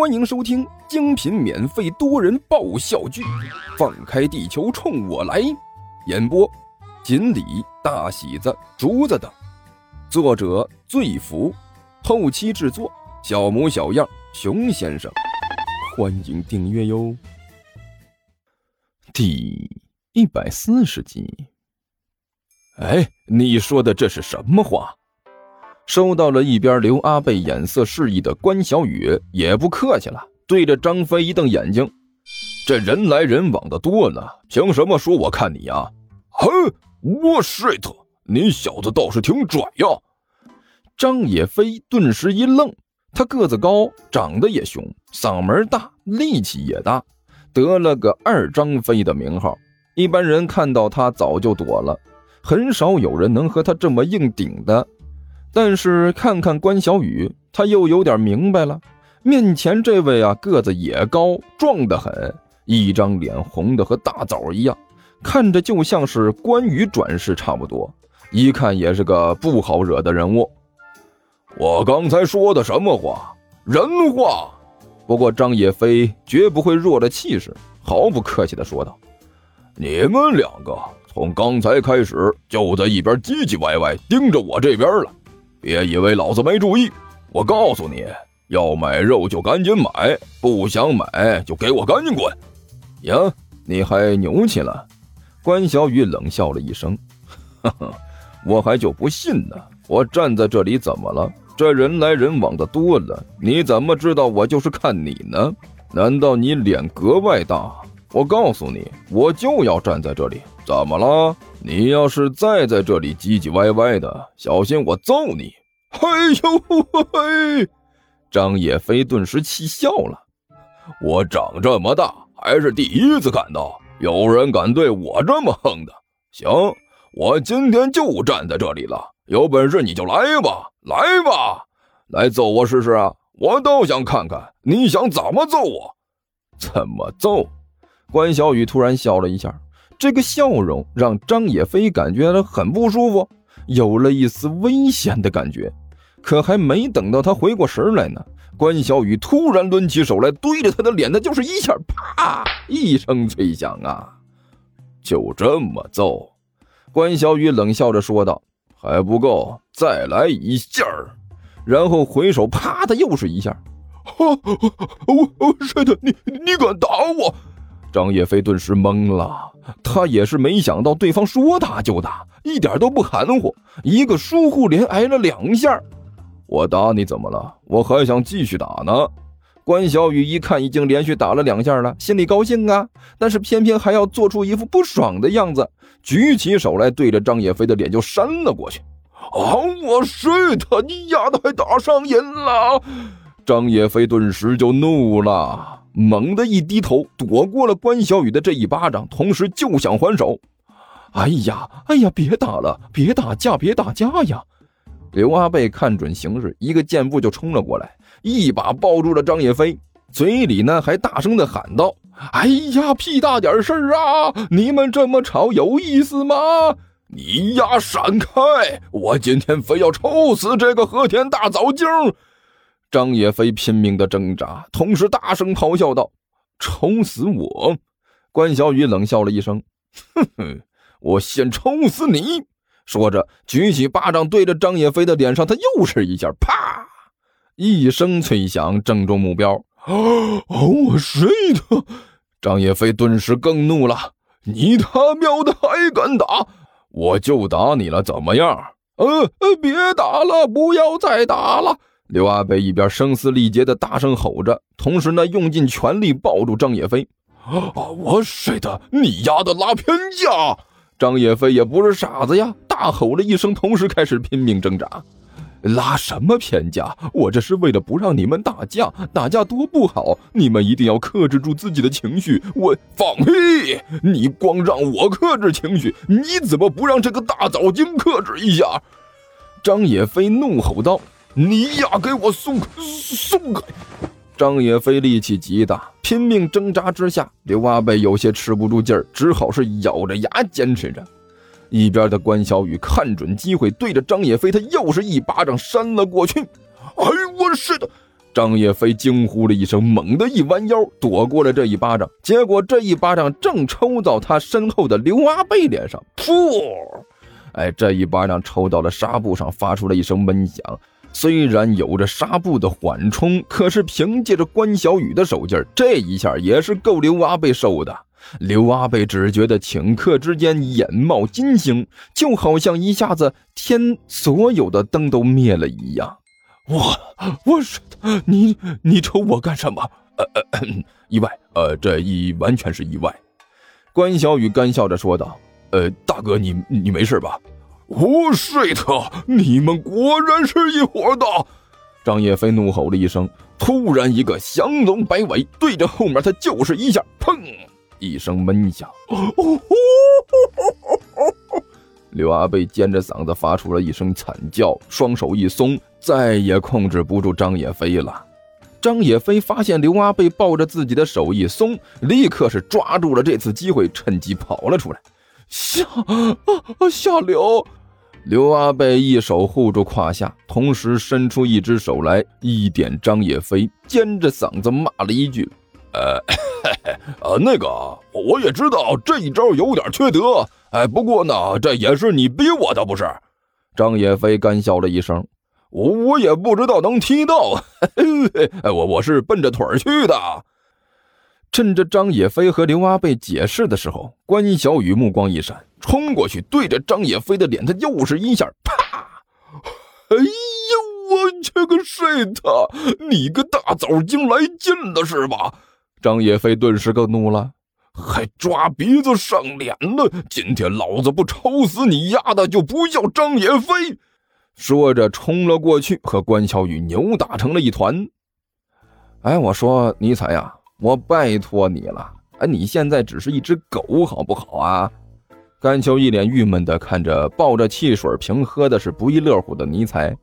欢迎收听精品免费多人爆笑剧《放开地球冲我来》，演播：锦鲤、大喜子、竹子等，作者：醉福，后期制作：小模小样、熊先生。欢迎订阅哟。第一百四十集。哎，你说的这是什么话？收到了一边刘阿贝眼色示意的关小雨也不客气了，对着张飞一瞪眼睛：“这人来人往的多呢，凭什么说我看你呀？”“哼，我 shit，你小子倒是挺拽呀！”张野飞顿时一愣，他个子高，长得也凶，嗓门大，力气也大，得了个二张飞的名号。一般人看到他早就躲了，很少有人能和他这么硬顶的。但是看看关小雨，他又有点明白了。面前这位啊，个子也高，壮得很，一张脸红的和大枣一样，看着就像是关羽转世差不多。一看也是个不好惹的人物。我刚才说的什么话？人话。不过张野飞绝不会弱了气势，毫不客气地说道：“你们两个从刚才开始就在一边唧唧歪歪，盯着我这边了。”别以为老子没注意，我告诉你要买肉就赶紧买，不想买就给我赶紧滚！呀，你还牛气了？关小雨冷笑了一声：“呵呵，我还就不信呢！我站在这里怎么了？这人来人往的多了，你怎么知道我就是看你呢？难道你脸格外大？我告诉你，我就要站在这里，怎么了？”你要是再在这里唧唧歪歪的，小心我揍你！哎呦嘿！张野飞顿时气笑了。我长这么大还是第一次看到有人敢对我这么横的。行，我今天就站在这里了。有本事你就来吧，来吧，来揍我试试啊！我倒想看看你想怎么揍我。怎么揍？关小雨突然笑了一下。这个笑容让张野飞感觉到很不舒服，有了一丝危险的感觉。可还没等到他回过神来呢，关小雨突然抡起手来，对着他的脸，那就是一下，啪一声脆响啊！就这么揍？关小雨冷笑着说道：“还不够，再来一下然后回手，啪的又是一下。我我谁的？你你敢打我？张叶飞顿时懵了，他也是没想到对方说打就打，一点都不含糊，一个疏忽连挨了两下。我打你怎么了？我还想继续打呢。关小雨一看已经连续打了两下了，心里高兴啊，但是偏偏还要做出一副不爽的样子，举起手来对着张叶飞的脸就扇了过去。啊！我睡他，你丫的还打上瘾了！张叶飞顿时就怒了。猛地一低头，躲过了关小雨的这一巴掌，同时就想还手。哎呀，哎呀，别打了，别打架，别打架呀！刘阿贝看准形势，一个箭步就冲了过来，一把抱住了张野飞，嘴里呢还大声的喊道：“哎呀，屁大点事儿啊！你们这么吵有意思吗？你丫闪开！我今天非要抽死这个和田大枣精！”张野飞拼命的挣扎，同时大声咆哮道：“抽死我！”关小雨冷笑了一声：“哼哼，我先抽死你！”说着，举起巴掌对着张野飞的脸上，他又是一下，啪！一声脆响，正中目标。哦，我睡的！张野飞顿时更怒了：“你他喵的还敢打？我就打你了，怎么样？呃呃，别打了，不要再打了！”刘阿北一边声嘶力竭的大声吼着，同时呢用尽全力抱住张野飞。啊！我睡的，你丫的拉偏架！张野飞也不是傻子呀，大吼了一声，同时开始拼命挣扎。拉什么偏架？我这是为了不让你们打架，打架多不好，你们一定要克制住自己的情绪。我放屁！你光让我克制情绪，你怎么不让这个大枣精克制一下？张野飞怒吼道。你呀，给我松开！松开！张野飞力气极大，拼命挣扎之下，刘阿贝有些吃不住劲儿，只好是咬着牙坚持着。一边的关小雨看准机会，对着张野飞，他又是一巴掌扇了过去。哎，我是的！张叶飞惊呼了一声，猛地一弯腰，躲过了这一巴掌。结果这一巴掌正抽到他身后的刘阿贝脸上，噗！哎，这一巴掌抽到了纱布上，发出了一声闷响。虽然有着纱布的缓冲，可是凭借着关小雨的手劲儿这一下也是够刘阿贝受的。刘阿贝只觉得顷刻之间眼冒金星，就好像一下子天所有的灯都灭了一样。我我是你，你瞅我干什么？呃呃，意外，呃，这一完全是意外。关小雨干笑着说道：“呃，大哥，你你没事吧？”我 shit！你们果然是一伙的！张叶飞怒吼了一声，突然一个降龙摆尾，对着后面他就是一下，砰！一声闷响，刘阿贝尖着嗓子发出了一声惨叫，双手一松，再也控制不住张野飞了。张野飞发现刘阿贝抱着自己的手一松，立刻是抓住了这次机会，趁机跑了出来。下啊下流！刘阿贝一手护住胯下，同时伸出一只手来一点张野飞，尖着嗓子骂了一句：“呃。”呃，那个我也知道这一招有点缺德，哎，不过呢，这也是你逼我的，不是？张野飞干笑了一声，我我也不知道能踢到，哎，我我是奔着腿去的。趁着张野飞和刘阿贝解释的时候，关小雨目光一闪，冲过去对着张野飞的脸，他又是一下，啪！哎呦，我去个 shit！你个大枣精来劲了是吧？张野飞顿时更怒了，还抓鼻子上脸了！今天老子不抽死你丫的，就不叫张野飞！说着冲了过去，和关小雨扭打成了一团。哎，我说尼采呀，我拜托你了，哎，你现在只是一只狗，好不好啊？甘秋一脸郁闷的看着抱着汽水瓶喝的是不亦乐乎的尼采，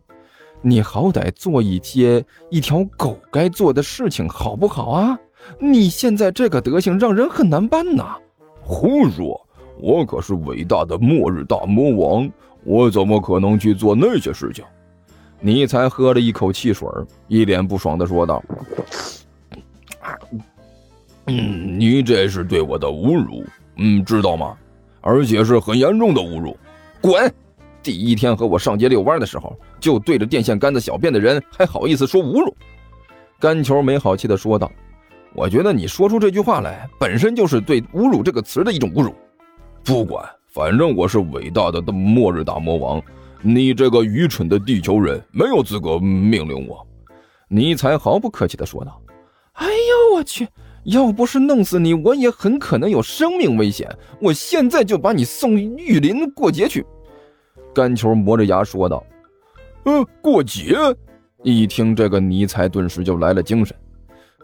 你好歹做一些一条狗该做的事情，好不好啊？你现在这个德行，让人很难办呐！胡说！我可是伟大的末日大魔王，我怎么可能去做那些事情？尼采喝了一口汽水，一脸不爽的说道：“嗯，你这是对我的侮辱，嗯，知道吗？而且是很严重的侮辱。滚！第一天和我上街遛弯的时候，就对着电线杆子小便的人，还好意思说侮辱？”甘球没好气的说道。我觉得你说出这句话来，本身就是对“侮辱”这个词的一种侮辱。不管，反正我是伟大的末日大魔王，你这个愚蠢的地球人没有资格命令我。”尼才毫不客气地说道。“哎呦我去！要不是弄死你，我也很可能有生命危险。我现在就把你送玉林过节去。”干球磨着牙说道。“呃，过节？”一听这个，尼才顿时就来了精神。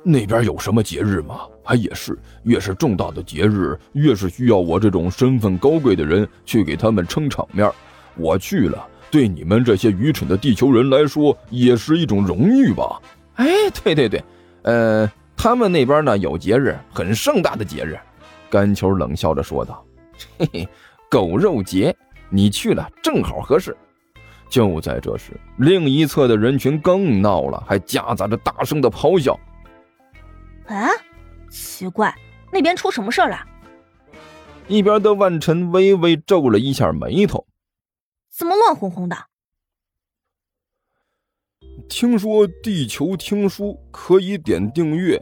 那边有什么节日吗？还也是，越是重大的节日，越是需要我这种身份高贵的人去给他们撑场面。我去了，对你们这些愚蠢的地球人来说，也是一种荣誉吧？哎，对对对，呃，他们那边呢有节日，很盛大的节日。甘球冷笑着说道：“嘿嘿，狗肉节，你去了正好合适。”就在这时，另一侧的人群更闹了，还夹杂着大声的咆哮。啊，奇怪，那边出什么事儿了？一边的万晨微微皱了一下眉头，怎么乱哄哄的？听说地球听书可以点订阅，